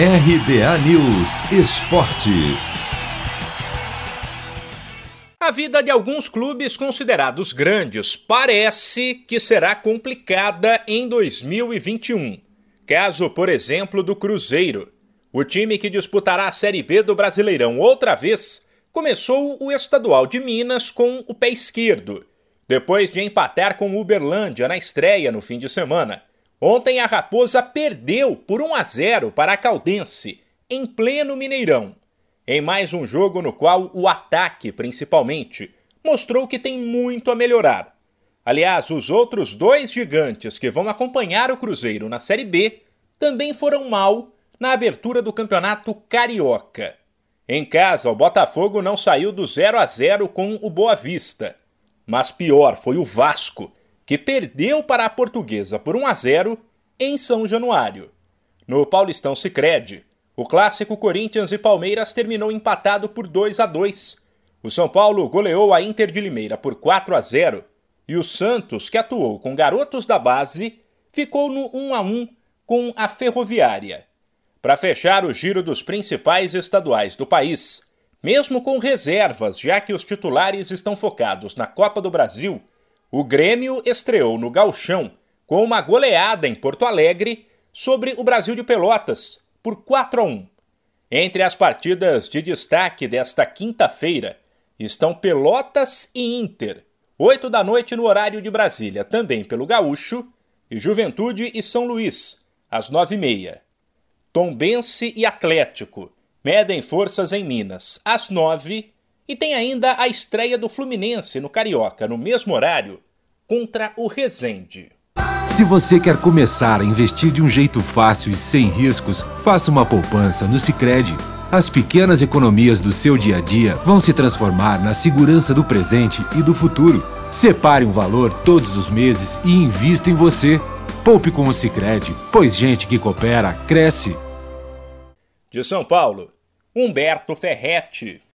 RBA News Esporte. A vida de alguns clubes considerados grandes parece que será complicada em 2021. Caso, por exemplo, do Cruzeiro. O time que disputará a Série B do Brasileirão outra vez começou o estadual de Minas com o pé esquerdo, depois de empatar com o Uberlândia na estreia no fim de semana. Ontem a Raposa perdeu por 1 a 0 para a Caldense, em pleno Mineirão, em mais um jogo no qual o ataque, principalmente, mostrou que tem muito a melhorar. Aliás, os outros dois gigantes que vão acompanhar o Cruzeiro na Série B também foram mal na abertura do Campeonato Carioca. Em casa, o Botafogo não saiu do 0 a 0 com o Boa Vista. Mas pior foi o Vasco, que perdeu para a Portuguesa por 1 a 0 em São Januário. No Paulistão Sicredi, o clássico Corinthians e Palmeiras terminou empatado por 2 a 2. O São Paulo goleou a Inter de Limeira por 4 a 0 e o Santos, que atuou com garotos da base, ficou no 1 a 1 com a Ferroviária. Para fechar o giro dos principais estaduais do país, mesmo com reservas, já que os titulares estão focados na Copa do Brasil, o Grêmio estreou no Galchão com uma goleada em Porto Alegre sobre o Brasil de Pelotas por 4 a 1. Entre as partidas de destaque desta quinta-feira estão Pelotas e Inter, 8 da noite no horário de Brasília, também pelo Gaúcho, e Juventude e São Luís, às 9h30. Tombense e Atlético medem forças em Minas, às 9 e tem ainda a estreia do Fluminense no Carioca, no mesmo horário, contra o Resende. Se você quer começar a investir de um jeito fácil e sem riscos, faça uma poupança no Sicredi. As pequenas economias do seu dia a dia vão se transformar na segurança do presente e do futuro. Separe um valor todos os meses e invista em você. Poupe com o Sicredi, pois gente que coopera cresce. De São Paulo, Humberto Ferretti.